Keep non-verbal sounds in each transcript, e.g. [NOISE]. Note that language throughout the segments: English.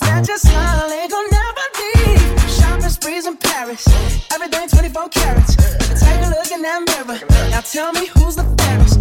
Proud to beg. Second chance you'll never get. And yeah, I know how bad.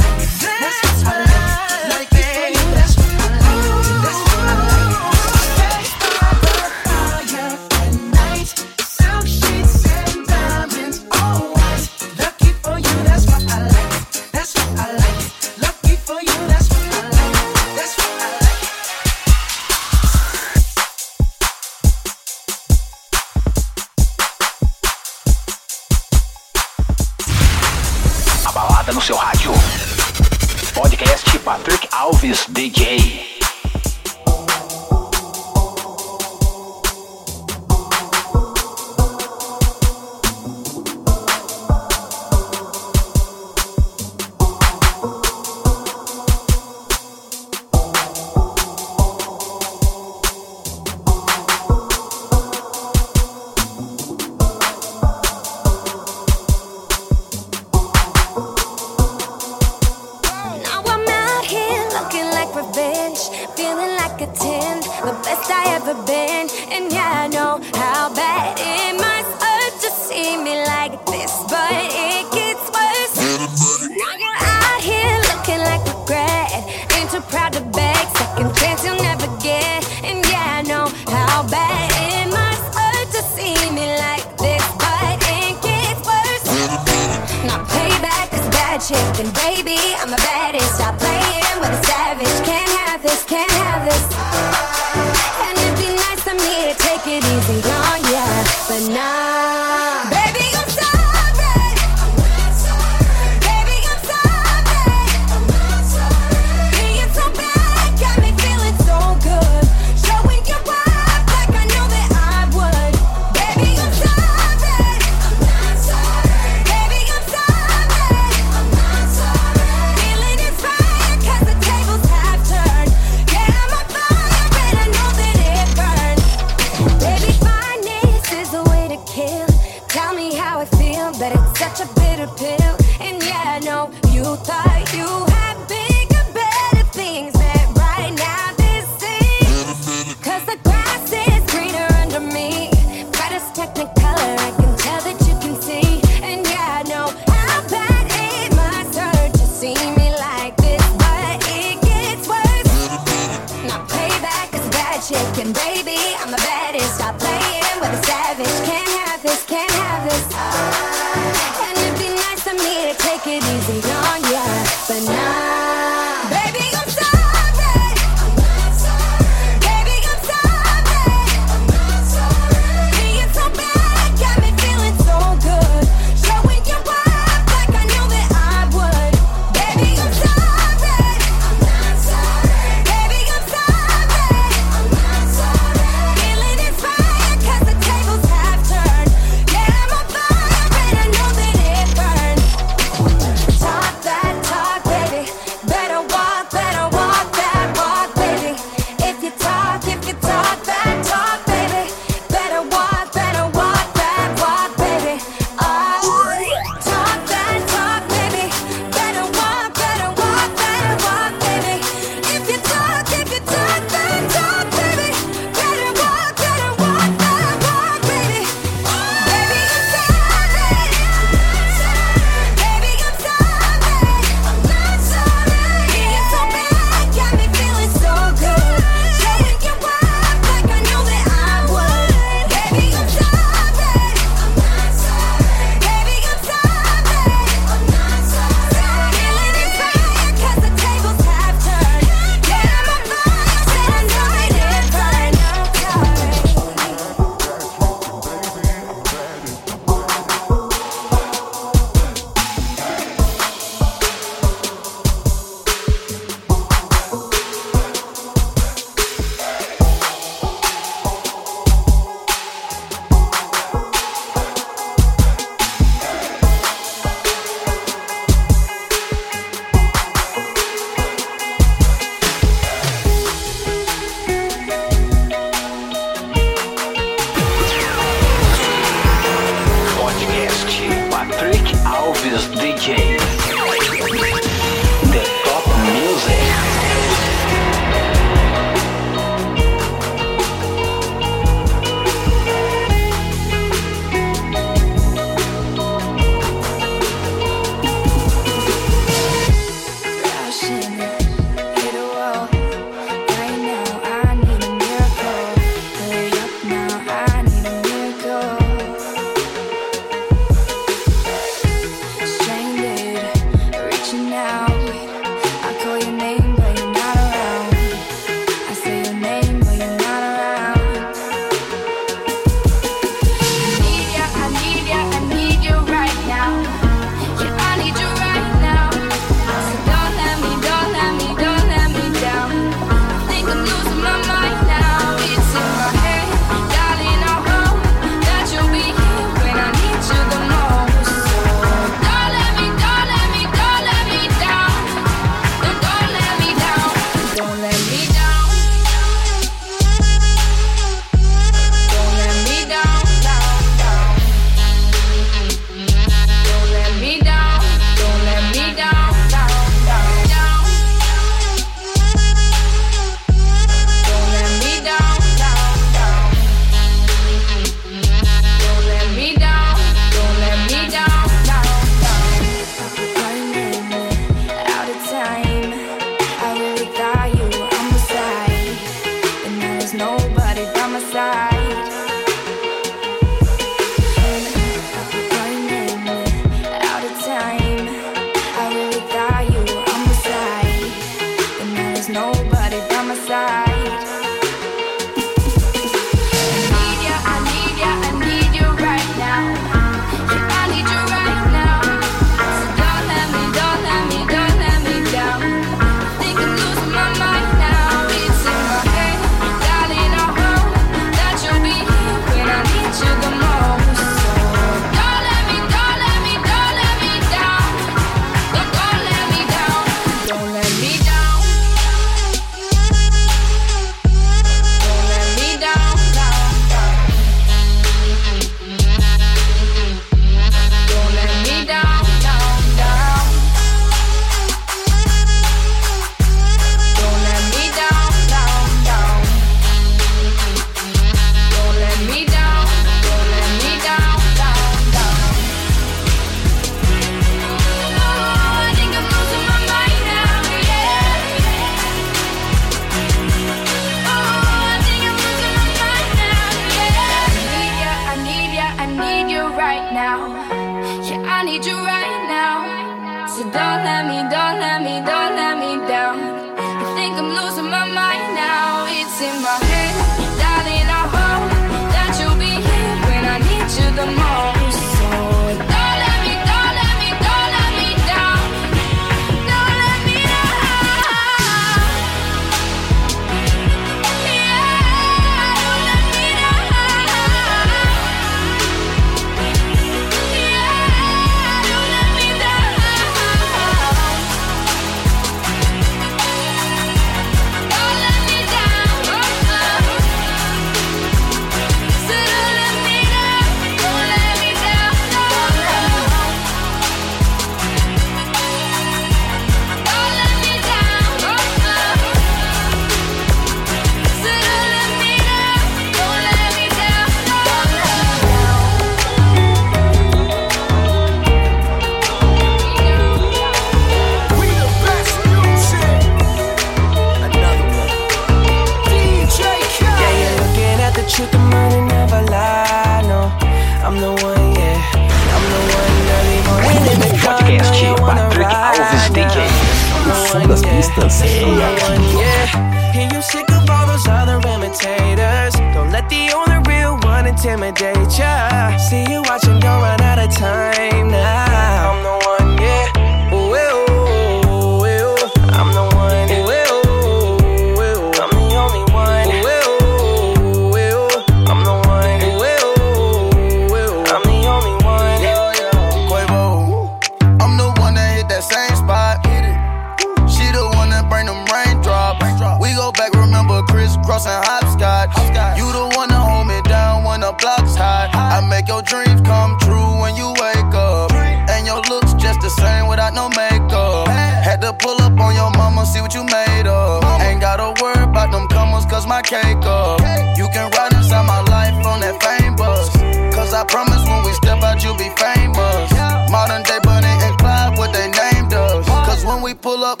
my cake up. You can ride inside my life on that fame bus. Cause I promise when we step out, you'll be famous. Modern day Bonnie and Clyde, what they named us. Cause when we pull up,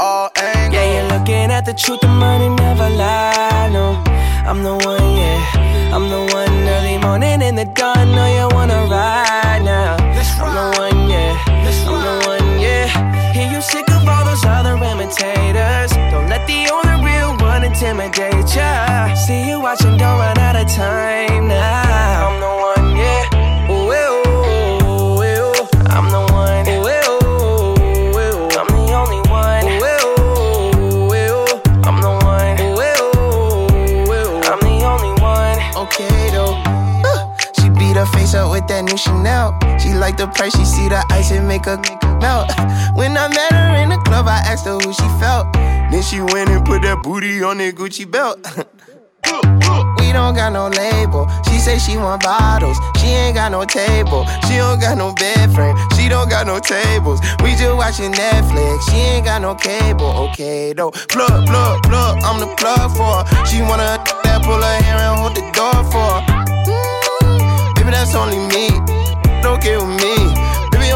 all angles. Yeah, you're looking at the truth, the money never lie. No, I'm the one, yeah. I'm the one early morning in the dawn. No, you wanna ride. intimidate ya. See you watching, don't run out of time now. I'm the one, yeah. Face up with that new Chanel. She like the price, she see the ice and make her [LAUGHS] melt. When I met her in the club, I asked her who she felt. Gucci belt. [LAUGHS] we don't got no label. She say she want bottles. She ain't got no table. She don't got no bed frame. She don't got no tables. We just watching Netflix. She ain't got no cable. Okay though. Plug, plug, plug. I'm the plug for her. She wanna [LAUGHS] that pull her hair and hold the door for her. Mm, baby, that's only me. Okay with me.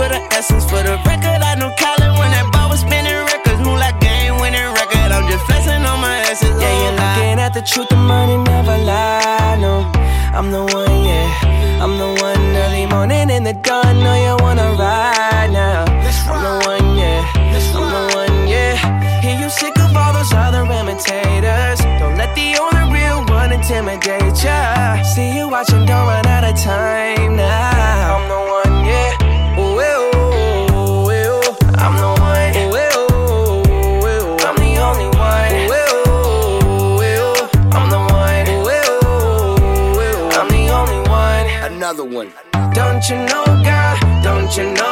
for the essence. For the record, I know Colin when that ball was spinning records. Move like game winning record. I'm just flexing on my essence. Yeah, you're oh, looking at the truth, the money never lie. No, I'm the one, yeah. I'm the one early morning in the dawn. Know you wanna ride now. I'm the one, yeah. I'm the one, yeah. Hear you sick of all those other imitators. Don't let the only real one intimidate ya. See you watching, don't run out Don't you know, God? Don't you know,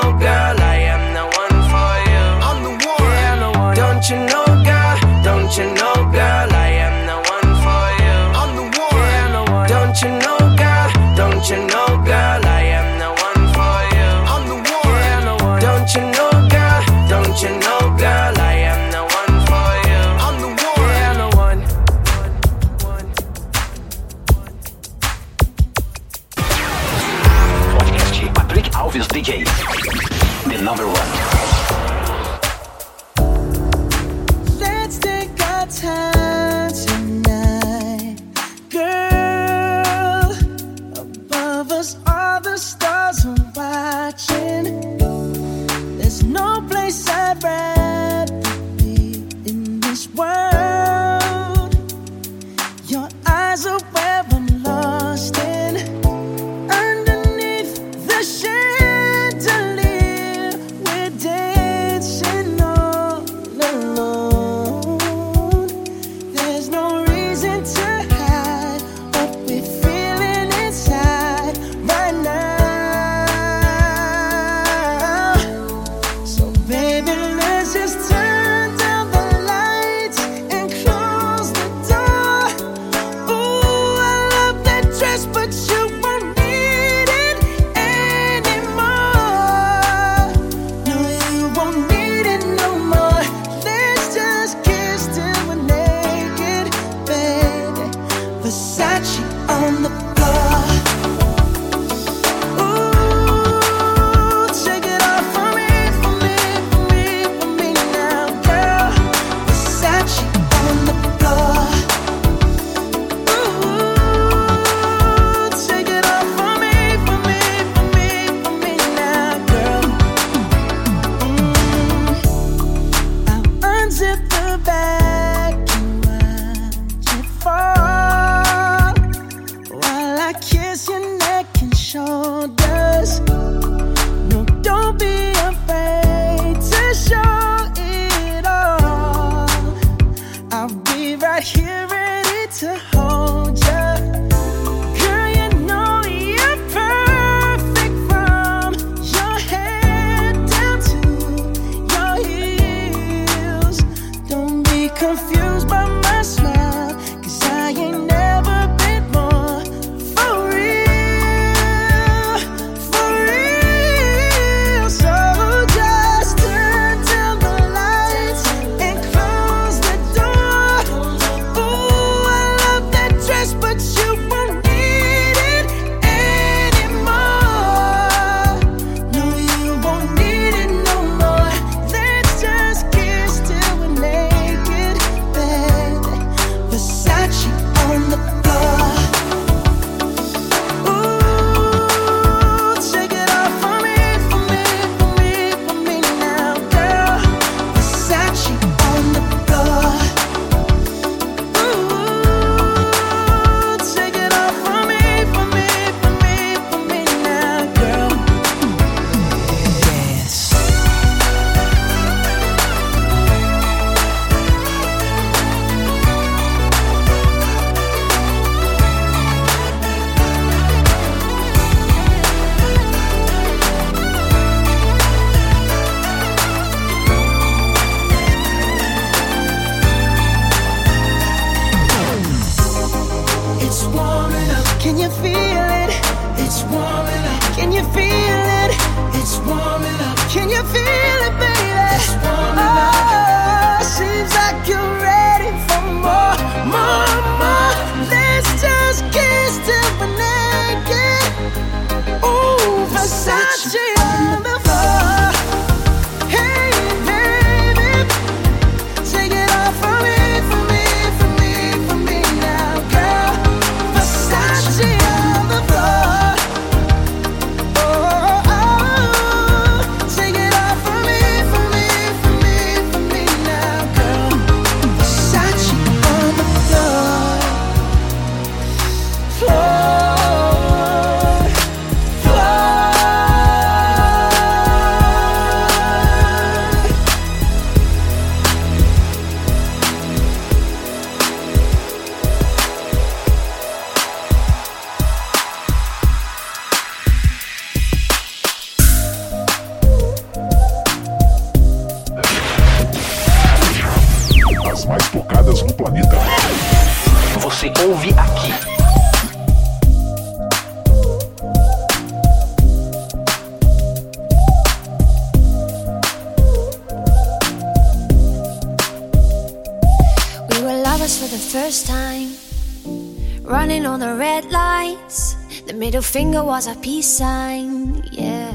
finger was a peace sign. Yeah.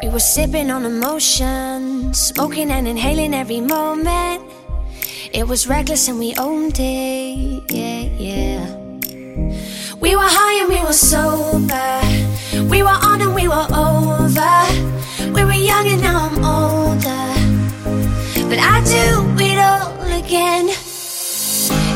We were sipping on emotion. Smoking and inhaling every moment. It was reckless and we owned it.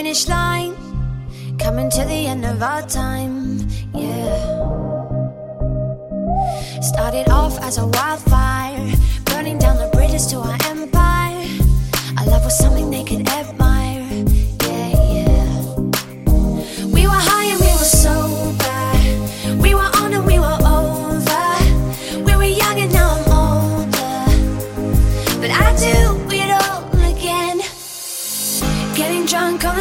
finish line, coming to the end of our time, yeah. Started off as a wildfire,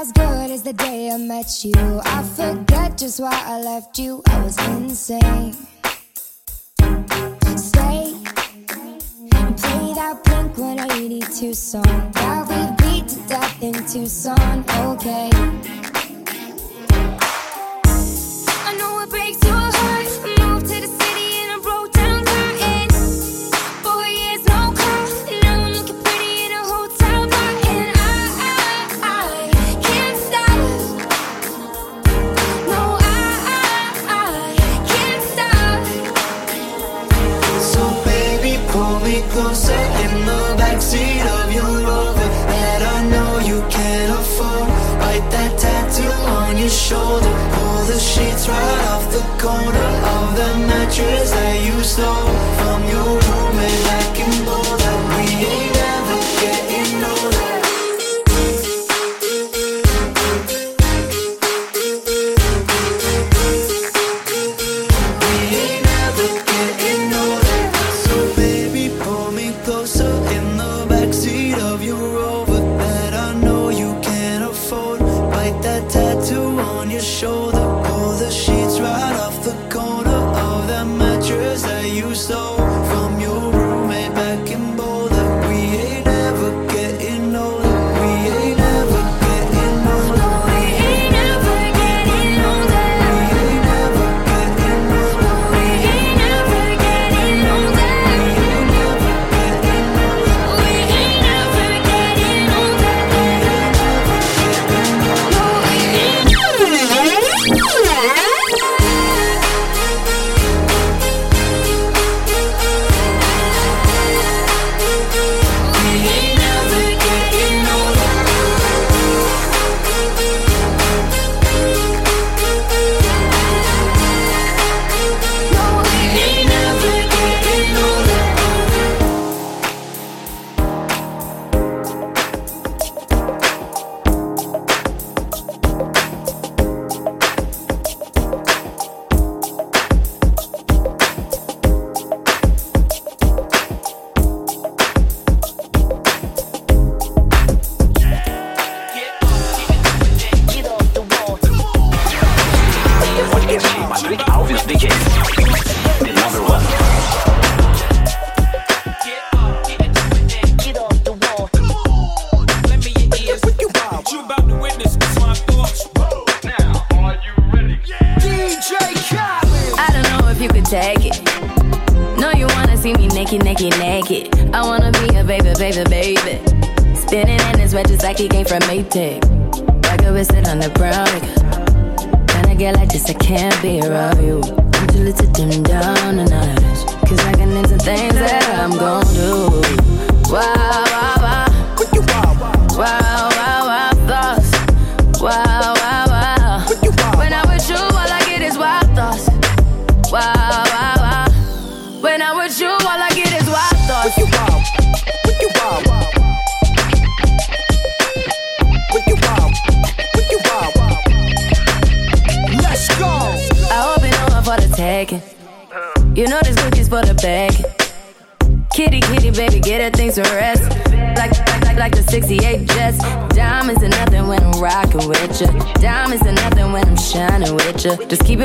as good as the day I met you. I forget just why I left you. I was insane. Stay and play that Blink-182 song that we beat to death in Tucson. Okay.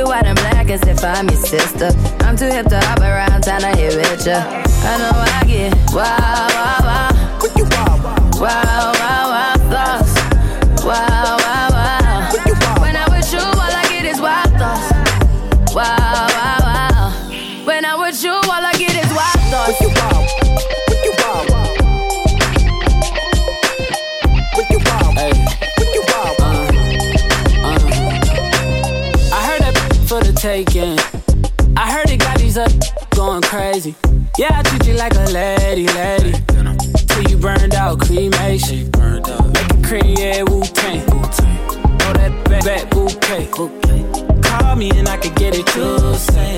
You. White and black as if I'm your sister. I'm too hip to hop around town to hit with you. I know I get wow, wow, wow. Wow, wow, Yeah, I treat you like a lady, lady. Till you burned out, cremation. Make it cream, yeah, Wu Tang. Throw that back, back bouquet. Call me and I could get it, you say.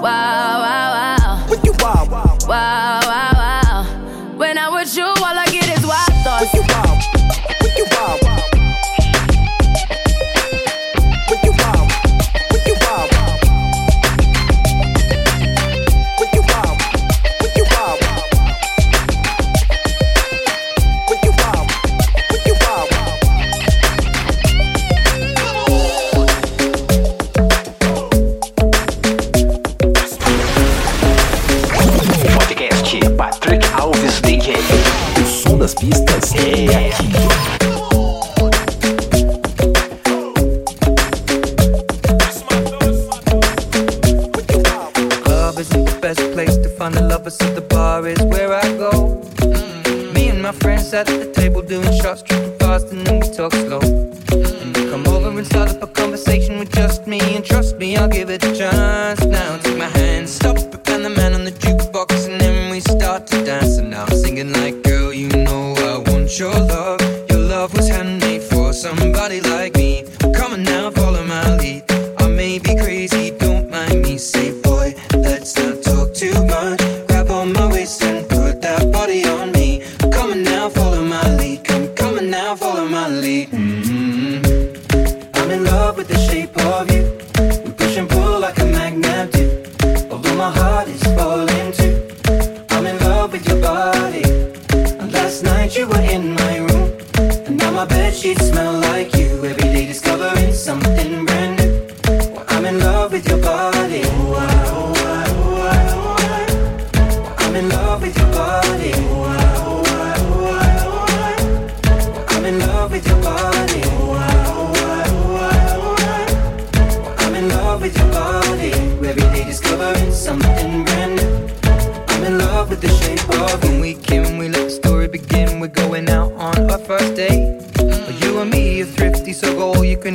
Wow, wow.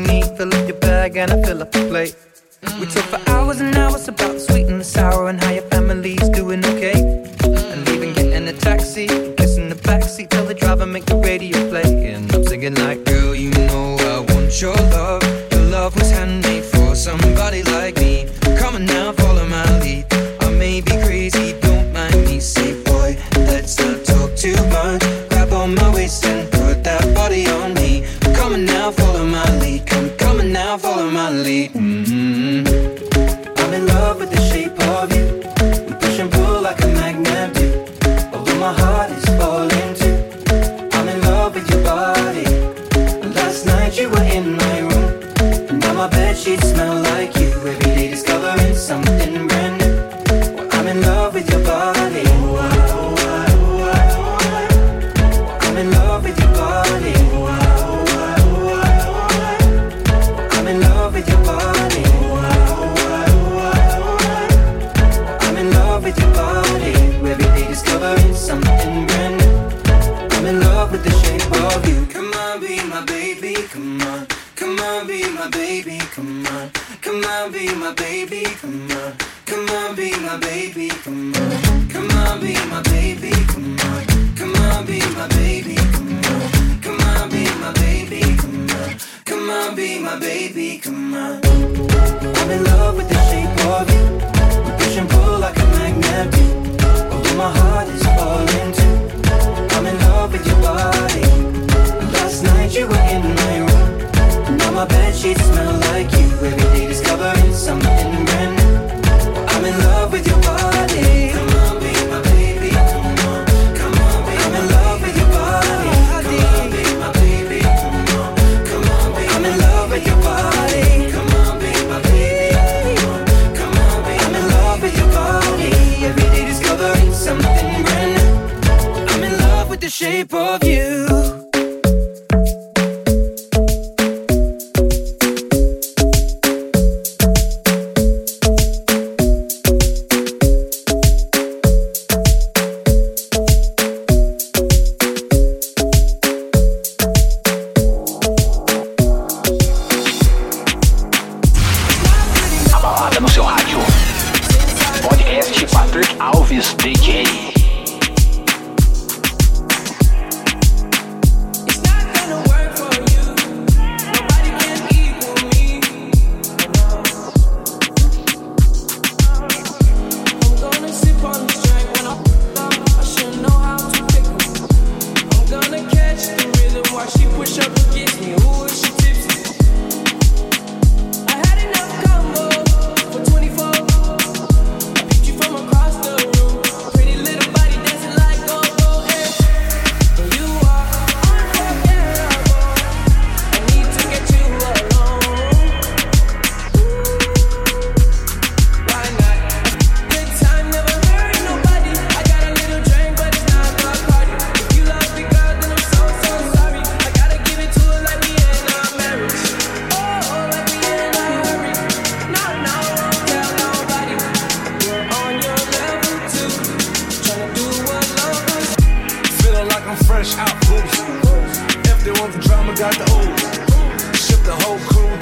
Fill up your bag and I fill up the plate. We talk for hours and hours about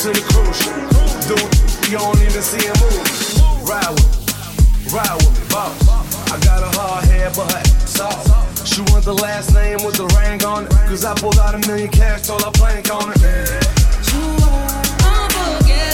to the cruise, Do you don't even see a move. Ride with me, ride with me, boss. I got a hard head, but her ass soft. She wants the last name with the ring on it. Cause I pulled out a million cash, told her plank on it. You are unforgettable.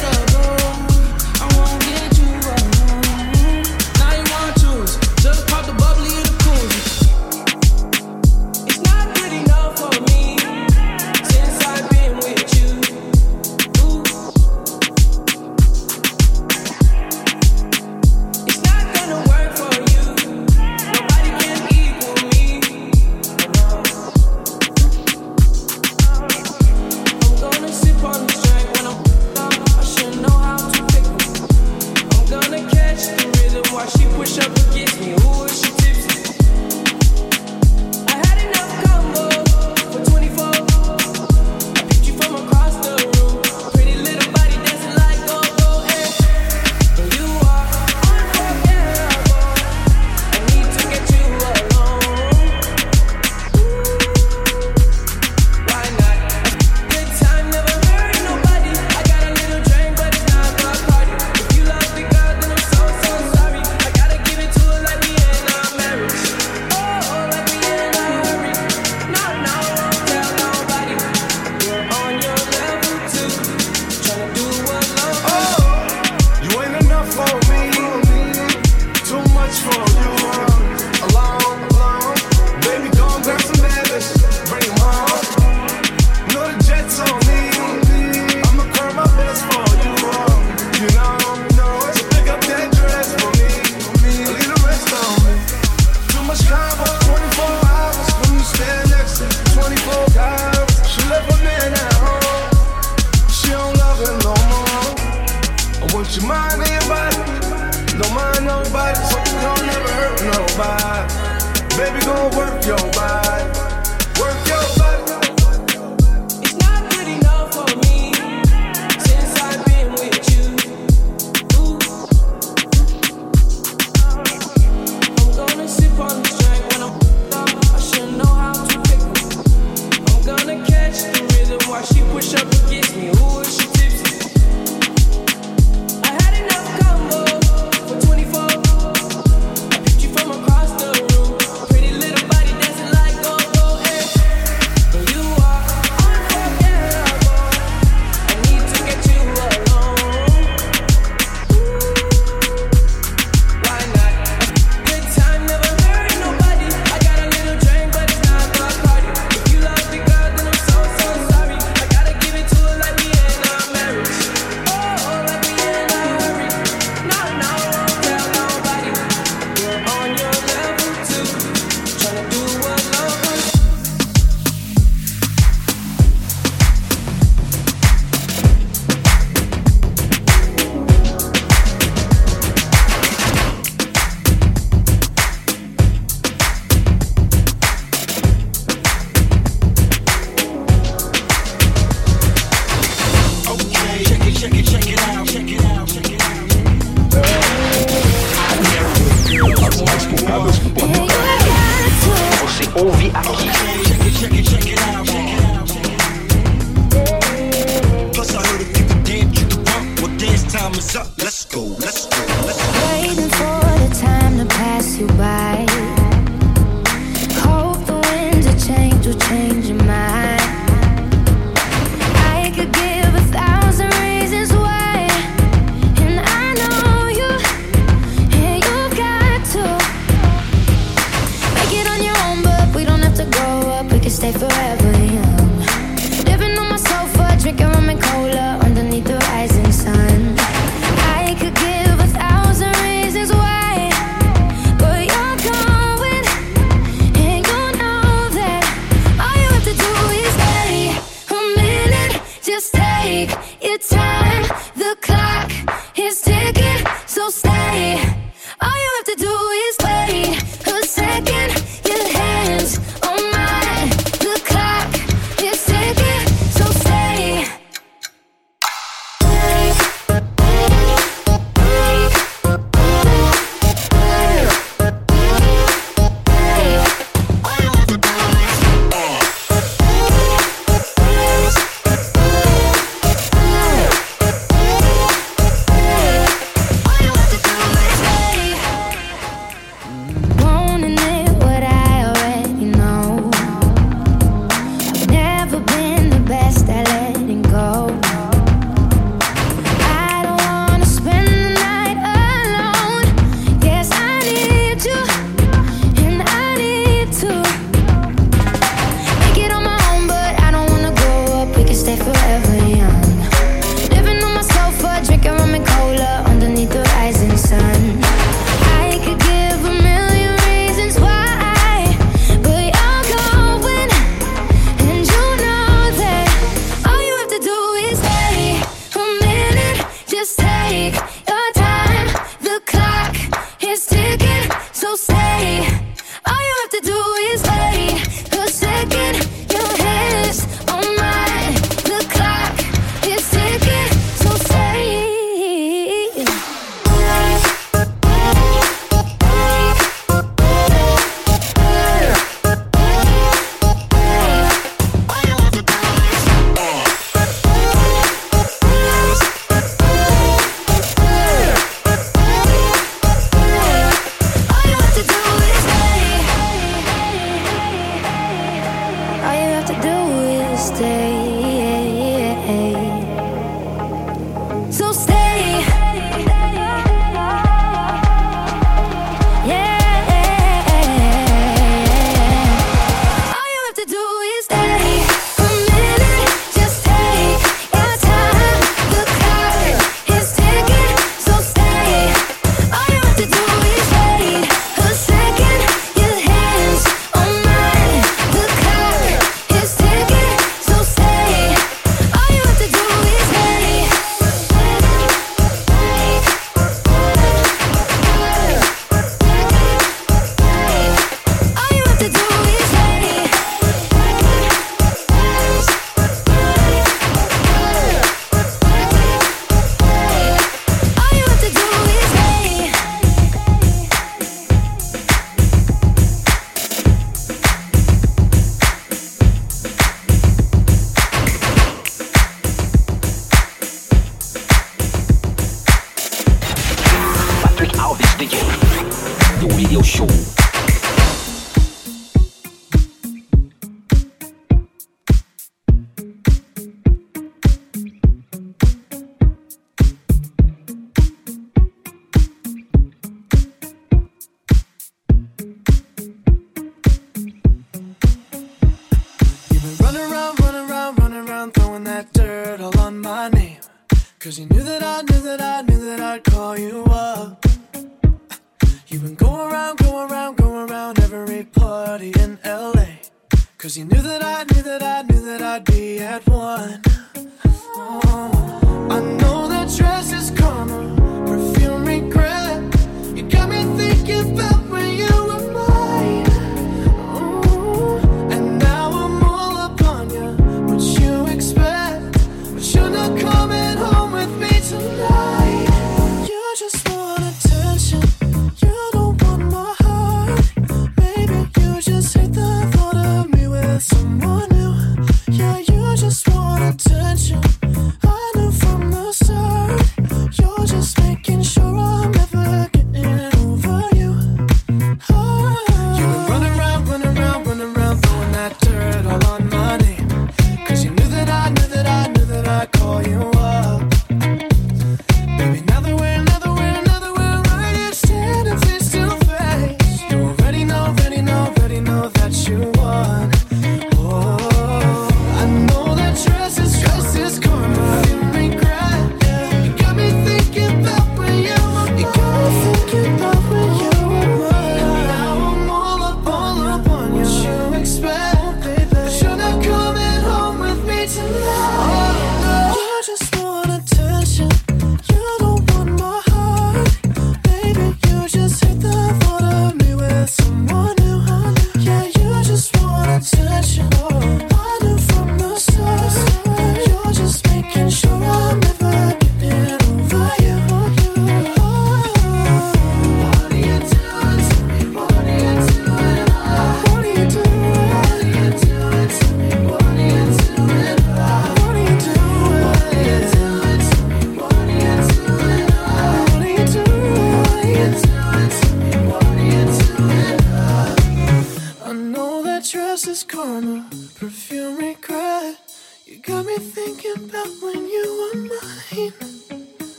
Just take your time. The clock is ticking, so stay.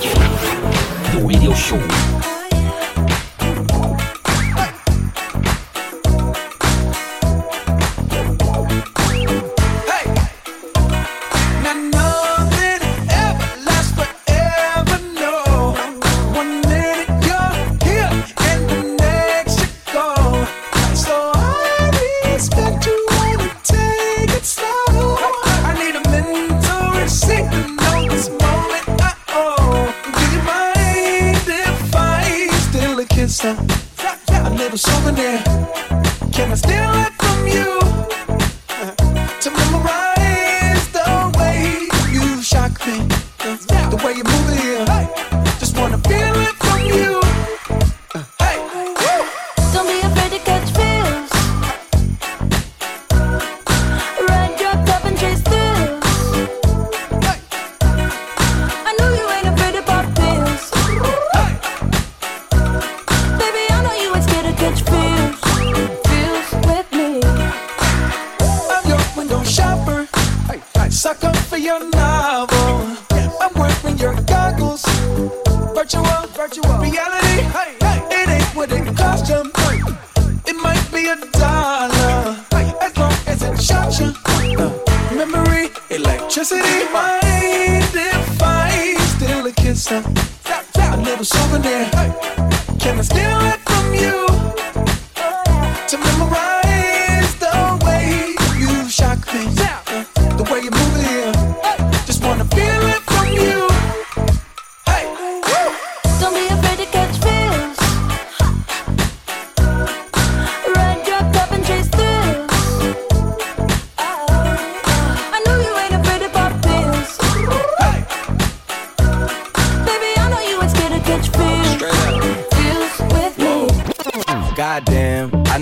The radio show.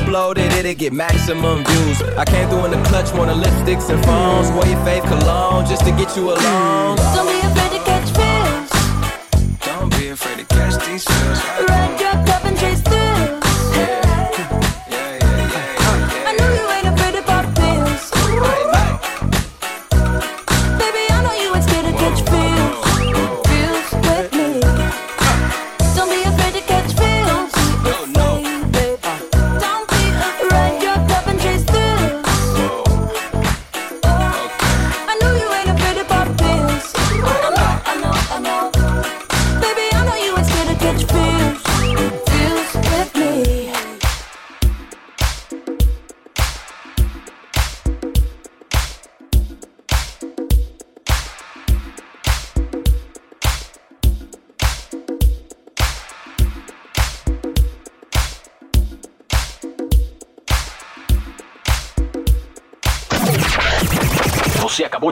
upload it, it'll get maximum views. I came through in the clutch, more than lipsticks and phones. Wore your fave cologne just to get you alone. Don't be afraid to catch feels. Don't be afraid to catch these feels. Ride